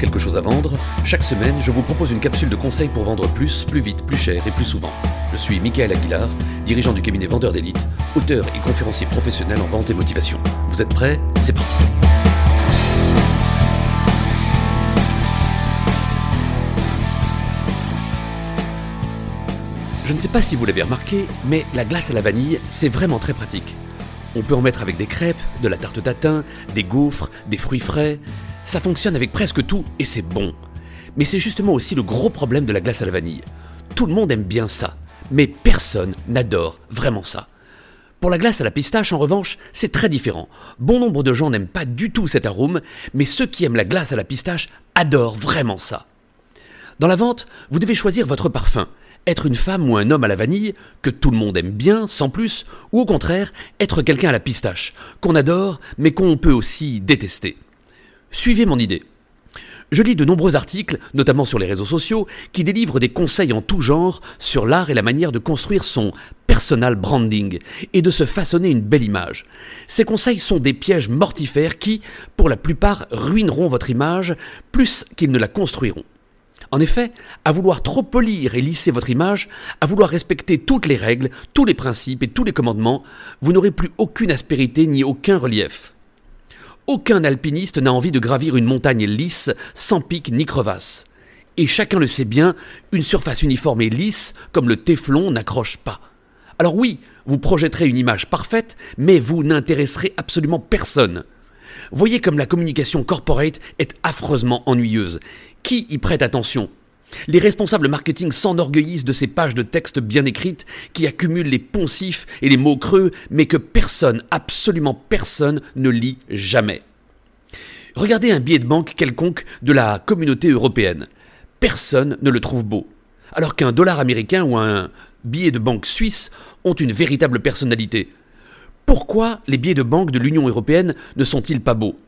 quelque chose à vendre, chaque semaine, je vous propose une capsule de conseils pour vendre plus, plus vite, plus cher et plus souvent. Je suis Michael Aguilar, dirigeant du cabinet Vendeur d'élite, auteur et conférencier professionnel en vente et motivation. Vous êtes prêts? C'est parti Je ne sais pas si vous l'avez remarqué, mais la glace à la vanille, c'est vraiment très pratique. On peut en mettre avec des crêpes, de la tarte tatin, des gaufres, des fruits frais. Ça fonctionne avec presque tout et c'est bon. Mais c'est justement aussi le gros problème de la glace à la vanille. Tout le monde aime bien ça, mais personne n'adore vraiment ça. Pour la glace à la pistache, en revanche, c'est très différent. Bon nombre de gens n'aiment pas du tout cet arôme, mais ceux qui aiment la glace à la pistache adorent vraiment ça. Dans la vente, vous devez choisir votre parfum être une femme ou un homme à la vanille, que tout le monde aime bien, sans plus, ou au contraire, être quelqu'un à la pistache, qu'on adore, mais qu'on peut aussi détester. Suivez mon idée. Je lis de nombreux articles, notamment sur les réseaux sociaux, qui délivrent des conseils en tout genre sur l'art et la manière de construire son personal branding et de se façonner une belle image. Ces conseils sont des pièges mortifères qui, pour la plupart, ruineront votre image plus qu'ils ne la construiront. En effet, à vouloir trop polir et lisser votre image, à vouloir respecter toutes les règles, tous les principes et tous les commandements, vous n'aurez plus aucune aspérité ni aucun relief. Aucun alpiniste n'a envie de gravir une montagne lisse, sans pic ni crevasse. Et chacun le sait bien, une surface uniforme et lisse, comme le téflon, n'accroche pas. Alors oui, vous projetterez une image parfaite, mais vous n'intéresserez absolument personne. Voyez comme la communication corporate est affreusement ennuyeuse. Qui y prête attention? Les responsables marketing s'enorgueillissent de ces pages de texte bien écrites qui accumulent les poncifs et les mots creux, mais que personne, absolument personne, ne lit jamais. Regardez un billet de banque quelconque de la communauté européenne. Personne ne le trouve beau. Alors qu'un dollar américain ou un billet de banque suisse ont une véritable personnalité. Pourquoi les billets de banque de l'Union européenne ne sont-ils pas beaux?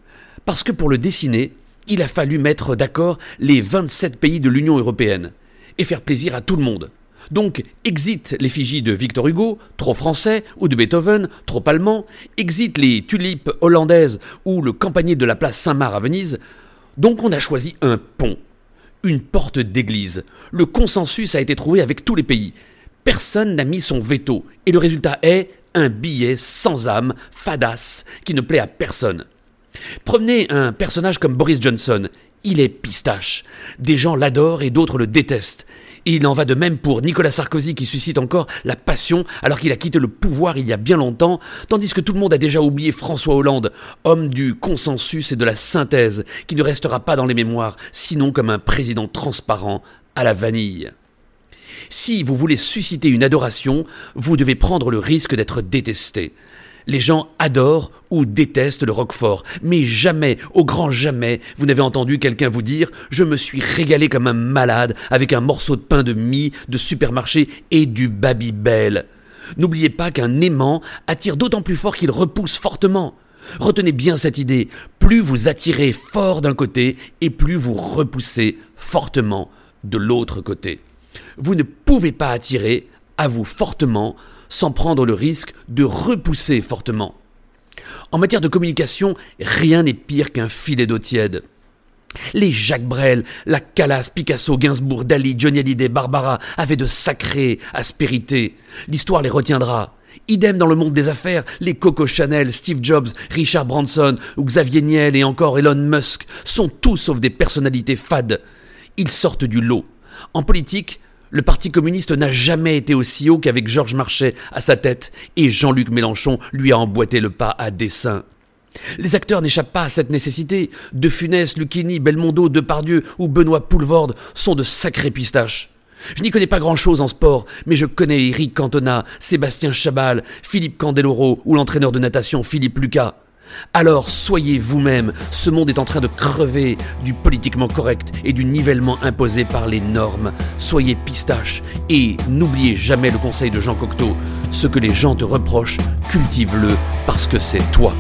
Parce que pour le dessiner, il a fallu mettre d'accord les 27 pays de l'Union européenne et faire plaisir à tout le monde. Donc, exit l'effigie de Victor Hugo, trop français, ou de Beethoven, trop allemand, exit les tulipes hollandaises ou le campanier de la place Saint-Marc à Venise. Donc, on a choisi un pont, une porte d'église. Le consensus a été trouvé avec tous les pays. Personne n'a mis son veto, et le résultat est un billet sans âme, fadasse, qui ne plaît à personne. Prenez un personnage comme Boris Johnson, il est pistache. Des gens l'adorent et d'autres le détestent. Il en va de même pour Nicolas Sarkozy qui suscite encore la passion alors qu'il a quitté le pouvoir il y a bien longtemps, tandis que tout le monde a déjà oublié François Hollande, homme du consensus et de la synthèse, qui ne restera pas dans les mémoires, sinon comme un président transparent à la vanille. Si vous voulez susciter une adoration, vous devez prendre le risque d'être détesté. Les gens adorent ou détestent le roquefort, mais jamais, au grand jamais, vous n'avez entendu quelqu'un vous dire Je me suis régalé comme un malade avec un morceau de pain de mie de supermarché et du Babybel. N'oubliez pas qu'un aimant attire d'autant plus fort qu'il repousse fortement. Retenez bien cette idée plus vous attirez fort d'un côté et plus vous repoussez fortement de l'autre côté. Vous ne pouvez pas attirer à vous fortement sans prendre le risque de repousser fortement. En matière de communication, rien n'est pire qu'un filet d'eau tiède. Les Jacques Brel, la Calas, Picasso, Gainsbourg, Dali, Johnny Hallyday, Barbara avaient de sacrées aspérités. L'histoire les retiendra. Idem dans le monde des affaires, les Coco Chanel, Steve Jobs, Richard Branson ou Xavier Niel et encore Elon Musk sont tous sauf des personnalités fades. Ils sortent du lot. En politique, le Parti communiste n'a jamais été aussi haut qu'avec Georges Marchais à sa tête, et Jean-Luc Mélenchon lui a emboîté le pas à dessein. Les acteurs n'échappent pas à cette nécessité. De Funès, Lucchini, Belmondo, Depardieu ou Benoît Poulvorde sont de sacrés pistaches. Je n'y connais pas grand-chose en sport, mais je connais Eric Cantona, Sébastien Chabal, Philippe Candeloro ou l'entraîneur de natation Philippe Lucas. Alors soyez vous-même, ce monde est en train de crever du politiquement correct et du nivellement imposé par les normes. Soyez pistache et n'oubliez jamais le conseil de Jean Cocteau, ce que les gens te reprochent, cultive-le parce que c'est toi.